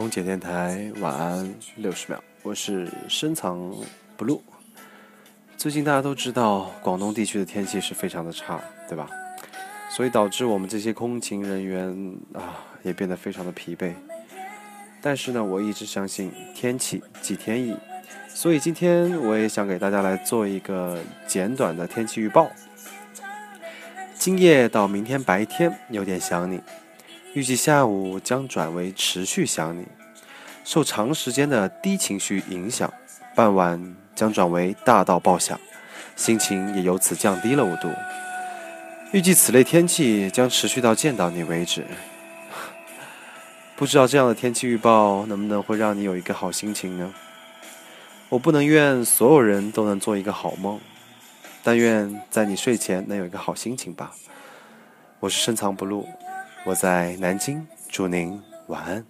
空姐电台晚安六十秒，我是深藏不露。最近大家都知道，广东地区的天气是非常的差，对吧？所以导致我们这些空勤人员啊，也变得非常的疲惫。但是呢，我一直相信天气即天意，所以今天我也想给大家来做一个简短的天气预报。今夜到明天白天有点想你。预计下午将转为持续想你，受长时间的低情绪影响，傍晚将转为大到爆想，心情也由此降低了五度。预计此类天气将持续到见到你为止。不知道这样的天气预报能不能会让你有一个好心情呢？我不能愿所有人都能做一个好梦，但愿在你睡前能有一个好心情吧。我是深藏不露。我在南京，祝您晚安。